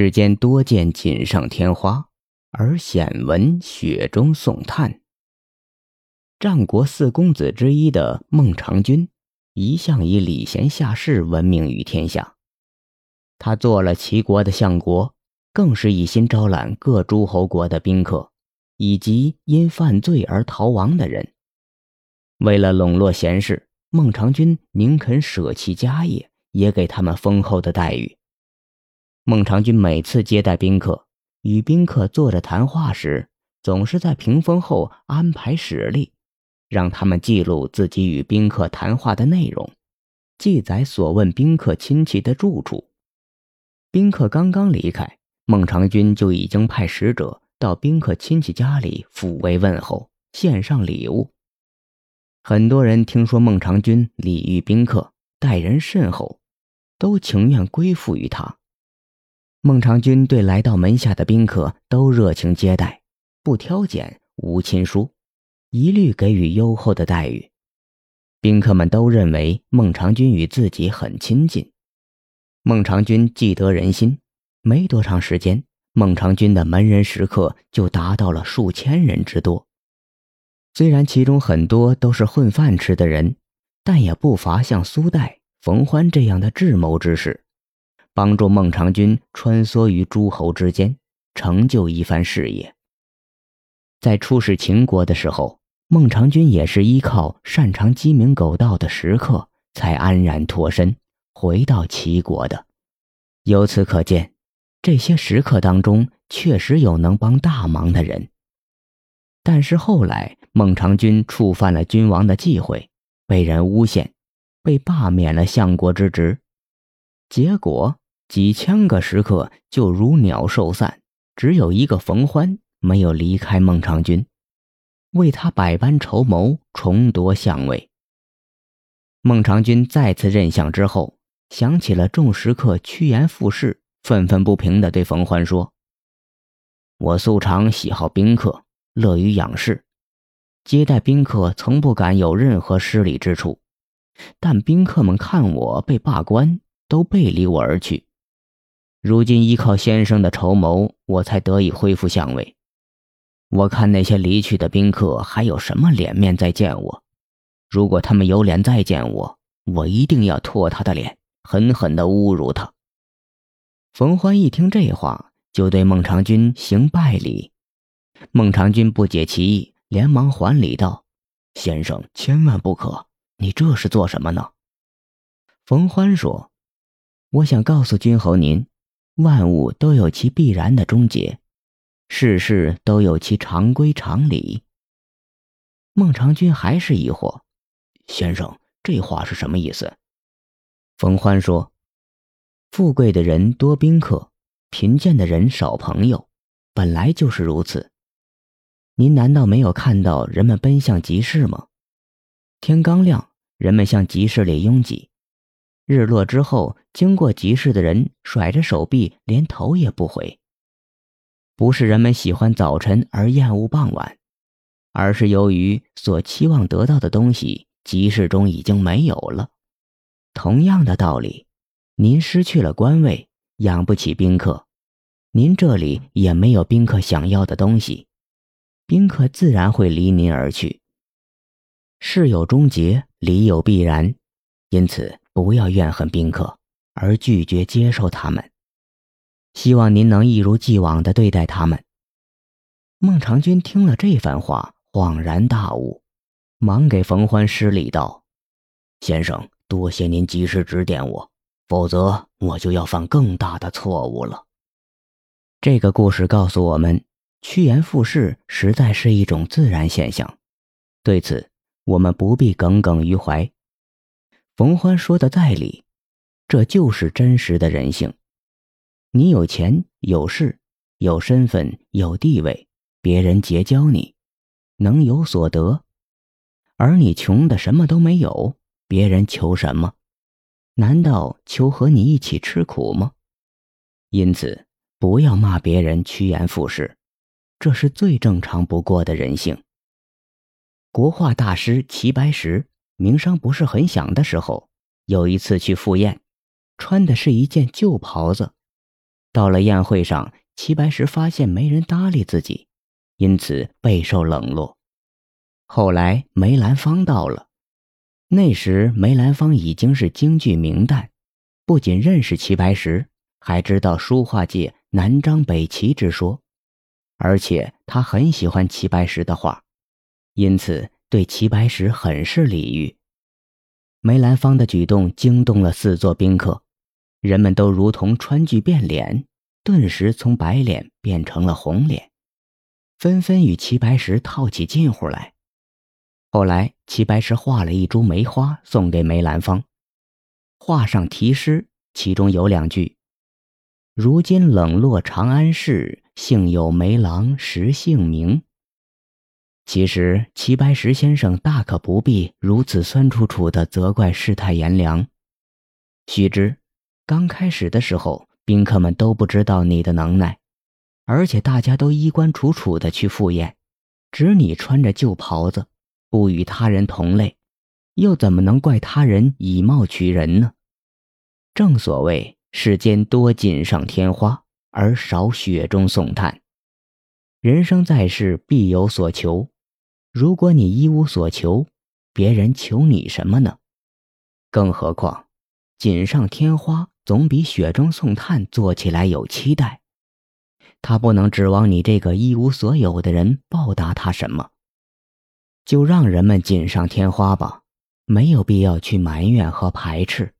世间多见锦上添花，而鲜闻雪中送炭。战国四公子之一的孟尝君，一向以礼贤下士闻名于天下。他做了齐国的相国，更是一心招揽各诸侯国的宾客，以及因犯罪而逃亡的人。为了笼络贤士，孟尝君宁肯舍弃家业，也给他们丰厚的待遇。孟尝君每次接待宾客，与宾客坐着谈话时，总是在屏风后安排史例，让他们记录自己与宾客谈话的内容，记载所问宾客亲戚的住处。宾客刚刚离开，孟尝君就已经派使者到宾客亲戚家里抚慰问候，献上礼物。很多人听说孟尝君礼遇宾客，待人甚厚，都情愿归附于他。孟尝君对来到门下的宾客都热情接待，不挑拣，无亲疏，一律给予优厚的待遇。宾客们都认为孟尝君与自己很亲近。孟尝君既得人心，没多长时间，孟尝君的门人食客就达到了数千人之多。虽然其中很多都是混饭吃的人，但也不乏像苏代、冯欢这样的智谋之士。帮助孟尝君穿梭于诸侯之间，成就一番事业。在出使秦国的时候，孟尝君也是依靠擅长鸡鸣狗盗的食客，才安然脱身回到齐国的。由此可见，这些食客当中确实有能帮大忙的人。但是后来，孟尝君触犯了君王的忌讳，被人诬陷，被罢免了相国之职，结果。几千个食客就如鸟兽散，只有一个冯欢没有离开孟尝君，为他百般筹谋，重夺相位。孟尝君再次任相之后，想起了众食客趋炎附势，愤愤不平地对冯欢说：“我素常喜好宾客，乐于养士，接待宾客从不敢有任何失礼之处，但宾客们看我被罢官，都背离我而去。”如今依靠先生的筹谋，我才得以恢复相位。我看那些离去的宾客还有什么脸面再见我？如果他们有脸再见我，我一定要唾他的脸，狠狠地侮辱他。冯欢一听这话，就对孟尝君行拜礼。孟尝君不解其意，连忙还礼道：“先生千万不可，你这是做什么呢？”冯欢说：“我想告诉君侯您。”万物都有其必然的终结，事事都有其常规常理。孟尝君还是疑惑：“先生，这话是什么意思？”冯欢说：“富贵的人多宾客，贫贱的人少朋友，本来就是如此。您难道没有看到人们奔向集市吗？天刚亮，人们向集市里拥挤。”日落之后，经过集市的人甩着手臂，连头也不回。不是人们喜欢早晨而厌恶傍晚，而是由于所期望得到的东西，集市中已经没有了。同样的道理，您失去了官位，养不起宾客，您这里也没有宾客想要的东西，宾客自然会离您而去。事有终结，理有必然，因此。不要怨恨宾客，而拒绝接受他们。希望您能一如既往的对待他们。孟尝君听了这番话，恍然大悟，忙给冯欢施礼道：“先生，多谢您及时指点我，否则我就要犯更大的错误了。”这个故事告诉我们，趋炎附势实在是一种自然现象，对此我们不必耿耿于怀。冯欢说的在理，这就是真实的人性。你有钱有势有身份有地位，别人结交你，能有所得；而你穷的什么都没有，别人求什么？难道求和你一起吃苦吗？因此，不要骂别人趋炎附势，这是最正常不过的人性。国画大师齐白石。名声不是很响的时候，有一次去赴宴，穿的是一件旧袍子。到了宴会上，齐白石发现没人搭理自己，因此备受冷落。后来梅兰芳到了，那时梅兰芳已经是京剧名旦，不仅认识齐白石，还知道书画界南张北齐之说，而且他很喜欢齐白石的画，因此对齐白石很是礼遇。梅兰芳的举动惊动了四座宾客，人们都如同川剧变脸，顿时从白脸变成了红脸，纷纷与齐白石套起近乎来。后来，齐白石画了一株梅花送给梅兰芳，画上题诗，其中有两句：“如今冷落长安市，幸有梅郎识姓名。”其实，齐白石先生大可不必如此酸楚楚的责怪世态炎凉。须知，刚开始的时候，宾客们都不知道你的能耐，而且大家都衣冠楚楚的去赴宴，只你穿着旧袍子。不与他人同类，又怎么能怪他人以貌取人呢？正所谓世间多锦上添花，而少雪中送炭。人生在世，必有所求。如果你一无所求，别人求你什么呢？更何况，锦上添花总比雪中送炭做起来有期待。他不能指望你这个一无所有的人报答他什么。就让人们锦上添花吧，没有必要去埋怨和排斥。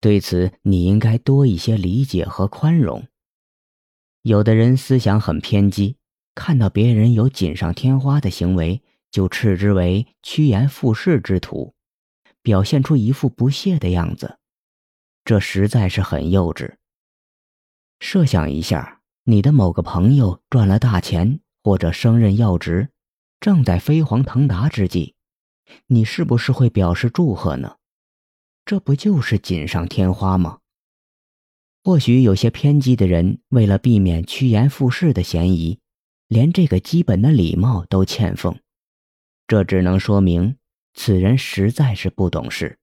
对此，你应该多一些理解和宽容。有的人思想很偏激，看到别人有锦上添花的行为，就斥之为趋炎附势之徒，表现出一副不屑的样子，这实在是很幼稚。设想一下，你的某个朋友赚了大钱，或者升任要职。正在飞黄腾达之际，你是不是会表示祝贺呢？这不就是锦上添花吗？或许有些偏激的人为了避免趋炎附势的嫌疑，连这个基本的礼貌都欠奉，这只能说明此人实在是不懂事。